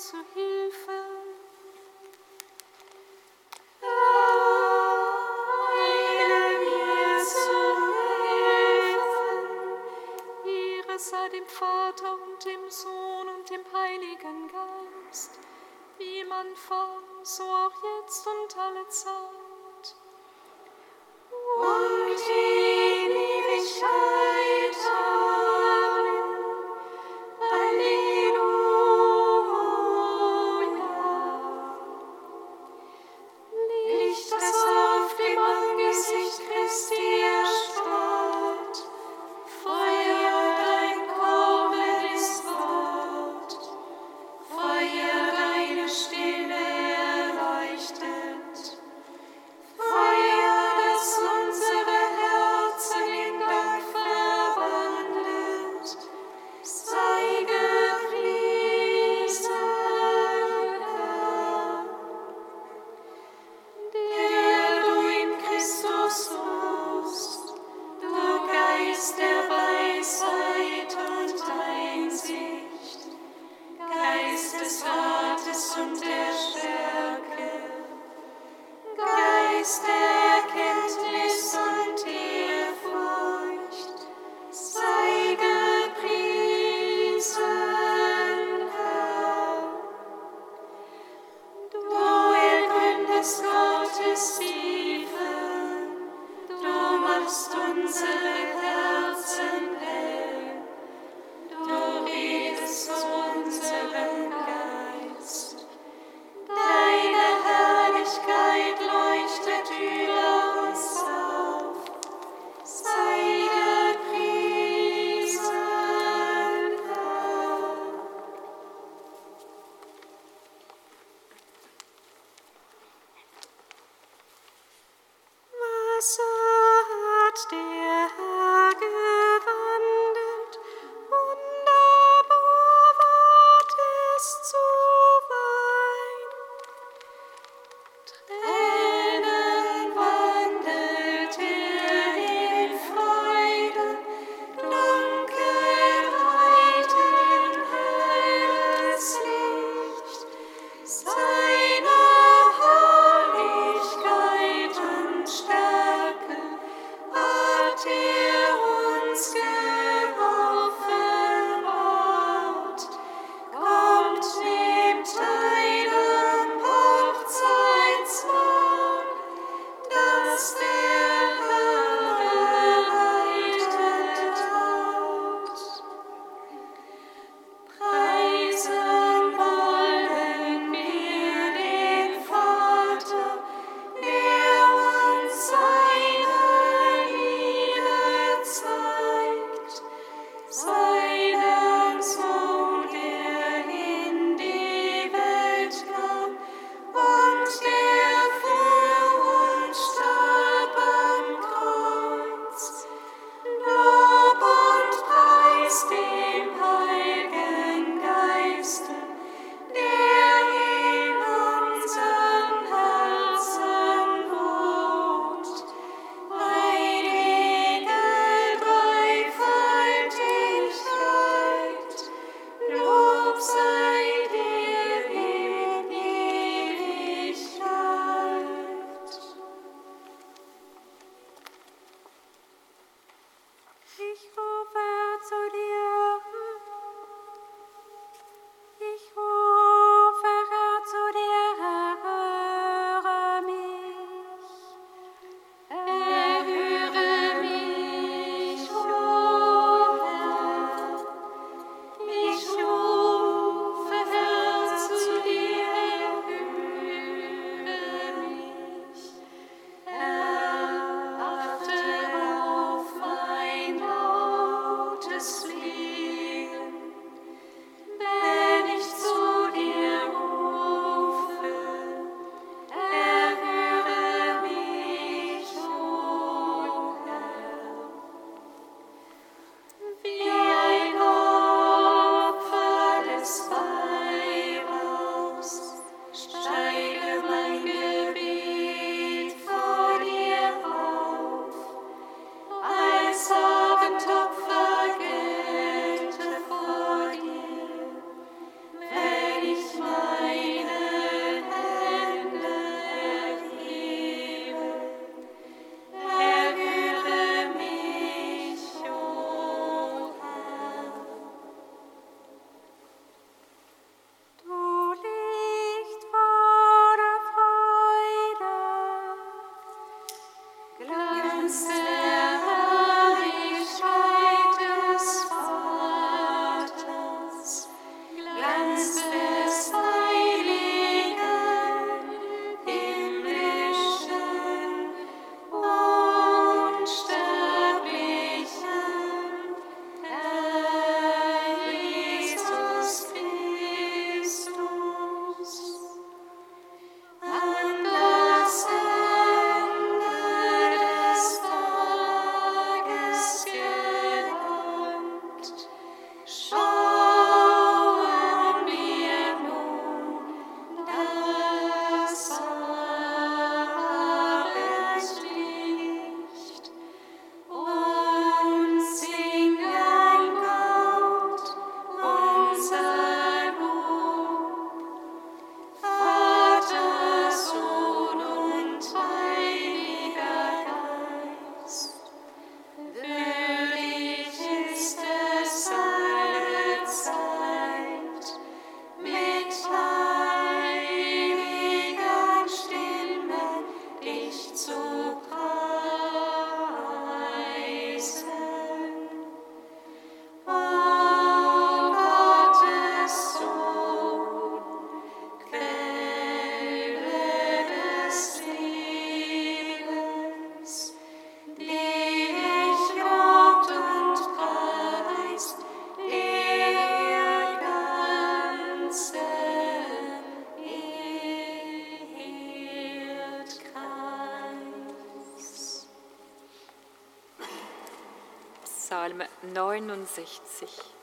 zu Hilfe. Eile mir zu helfen. Ehre sei dem Vater und dem Sohn und dem Heiligen Geist, wie man Anfang, so auch jetzt und alle Zeit. Und die Psalm 69.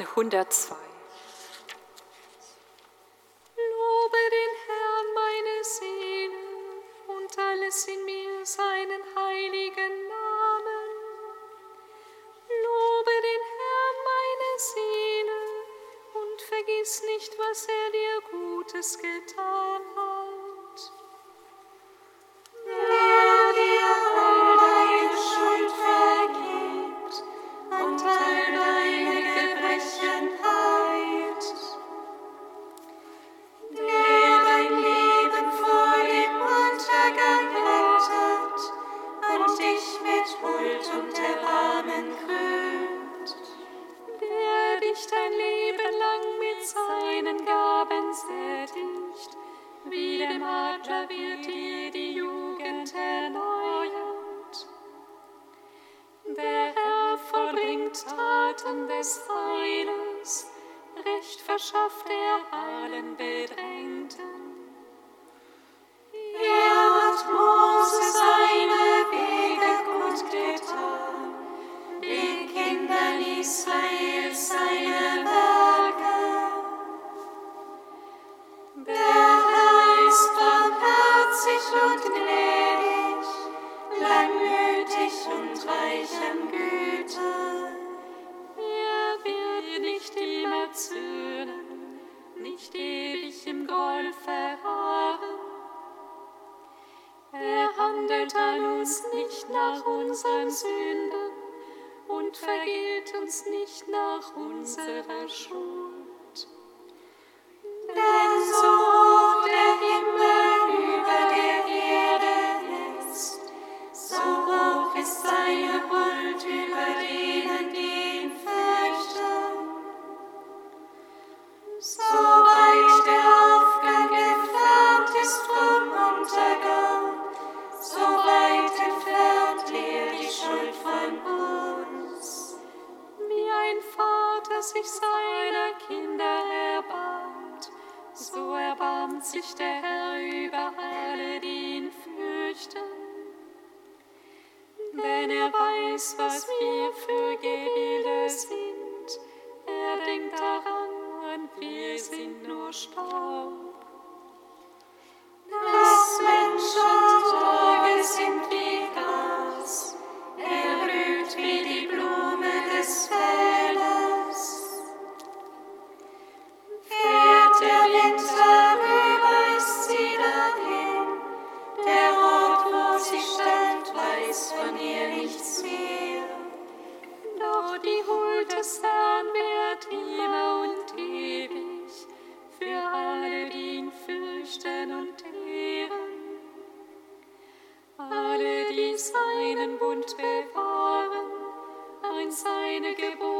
102. sich seiner Kinder erbarmt, so erbarmt sich der Herr über alle, die ihn fürchten. Denn er weiß, was wir für Gebilde sind. Er denkt daran, und wir sind nur Staub. Das Menschen. fürchten und ehren. Alle, die seinen Bund bewahren, an seine Geburt.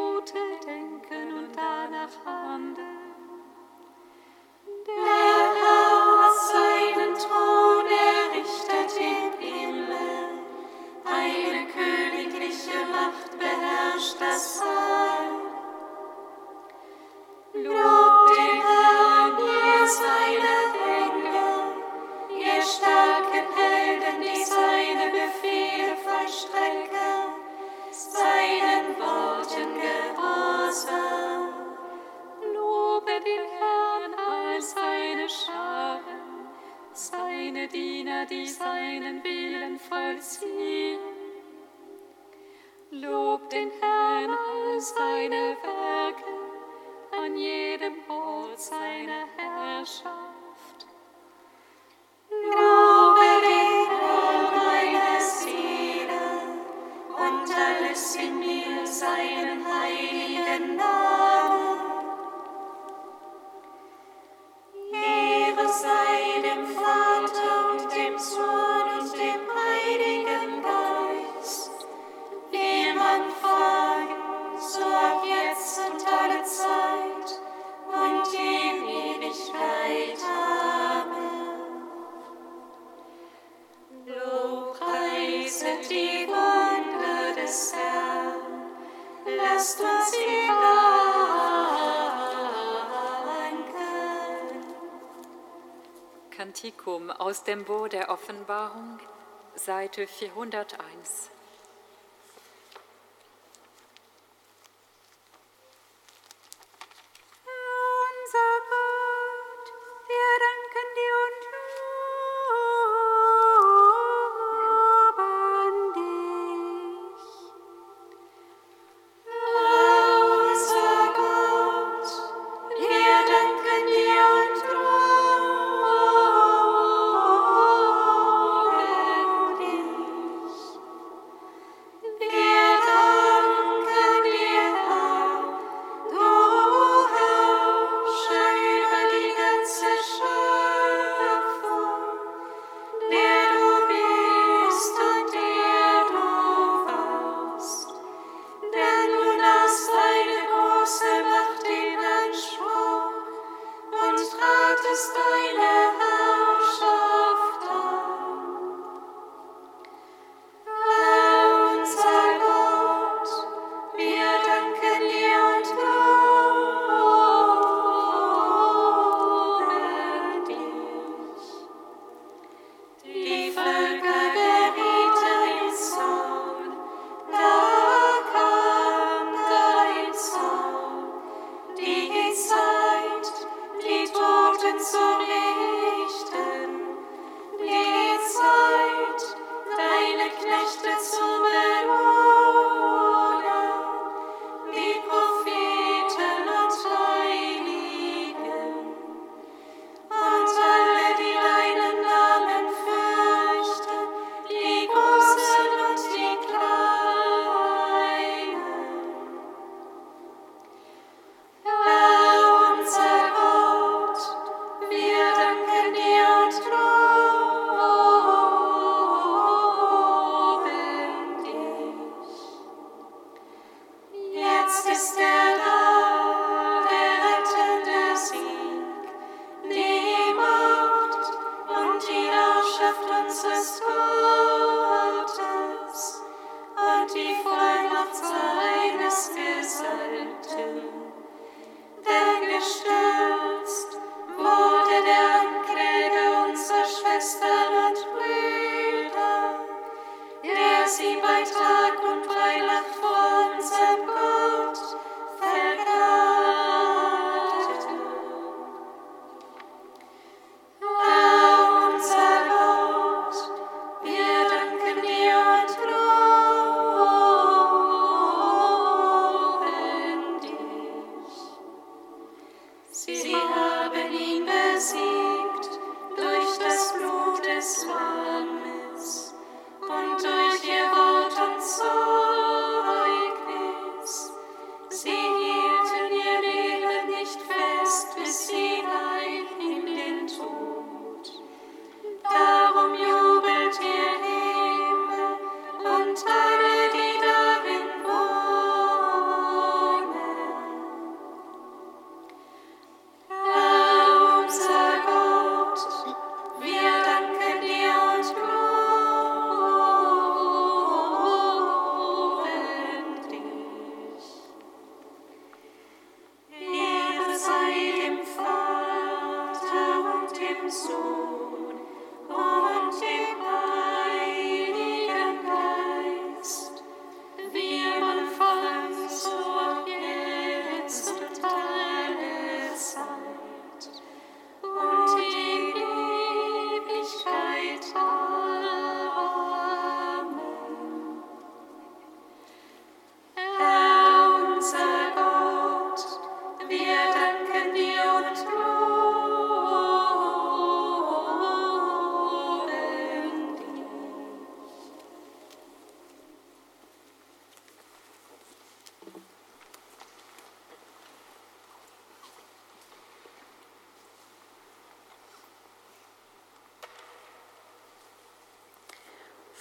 aus dem Buch der Offenbarung, Seite 408.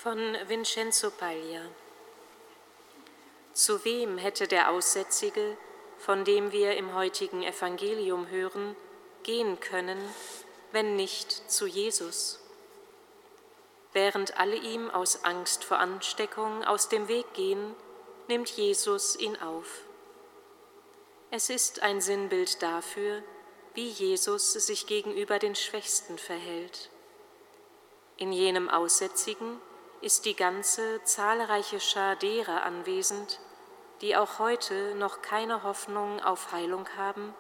von Vincenzo Paglia. Zu wem hätte der Aussätzige, von dem wir im heutigen Evangelium hören, gehen können, wenn nicht zu Jesus? Während alle ihm aus Angst vor Ansteckung aus dem Weg gehen, nimmt Jesus ihn auf. Es ist ein Sinnbild dafür, wie Jesus sich gegenüber den Schwächsten verhält. In jenem Aussätzigen ist die ganze zahlreiche Schar derer anwesend, die auch heute noch keine Hoffnung auf Heilung haben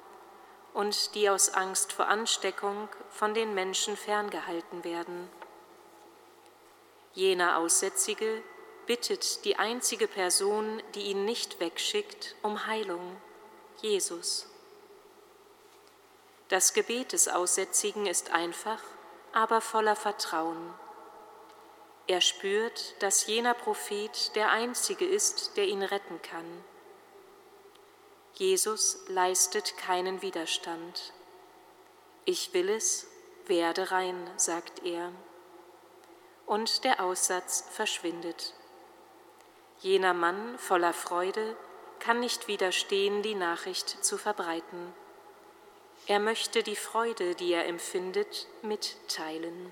und die aus Angst vor Ansteckung von den Menschen ferngehalten werden. Jener Aussätzige bittet die einzige Person, die ihn nicht wegschickt, um Heilung, Jesus. Das Gebet des Aussätzigen ist einfach, aber voller Vertrauen. Er spürt, dass jener Prophet der Einzige ist, der ihn retten kann. Jesus leistet keinen Widerstand. Ich will es, werde rein, sagt er. Und der Aussatz verschwindet. Jener Mann voller Freude kann nicht widerstehen, die Nachricht zu verbreiten. Er möchte die Freude, die er empfindet, mitteilen.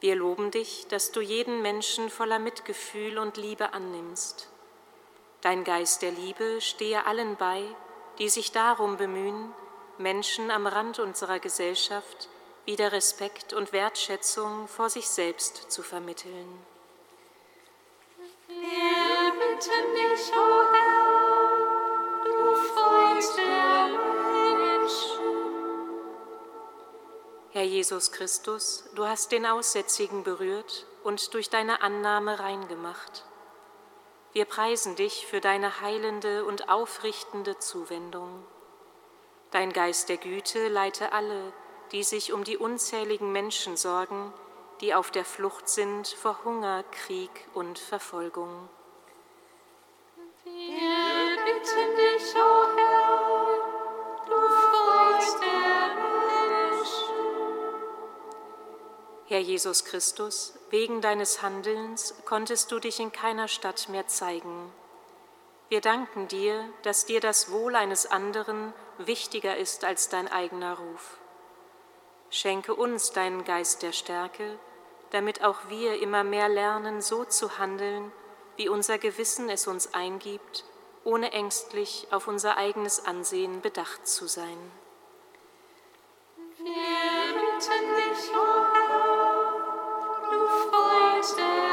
Wir loben dich, dass du jeden Menschen voller Mitgefühl und Liebe annimmst. Dein Geist der Liebe stehe allen bei, die sich darum bemühen, Menschen am Rand unserer Gesellschaft wieder Respekt und Wertschätzung vor sich selbst zu vermitteln. Wir bitten dich, oh Herr, du Freund der Herr Jesus Christus, du hast den Aussätzigen berührt und durch deine Annahme reingemacht. Wir preisen dich für deine heilende und aufrichtende Zuwendung. Dein Geist der Güte leite alle, die sich um die unzähligen Menschen sorgen, die auf der Flucht sind vor Hunger, Krieg und Verfolgung. Wir bitten dich, o oh Herr, Herr Jesus Christus, wegen deines Handelns konntest du dich in keiner Stadt mehr zeigen. Wir danken dir, dass dir das Wohl eines anderen wichtiger ist als dein eigener Ruf. Schenke uns deinen Geist der Stärke, damit auch wir immer mehr lernen, so zu handeln, wie unser Gewissen es uns eingibt, ohne ängstlich auf unser eigenes Ansehen bedacht zu sein. Wir bitten dich, oh Herr, Freund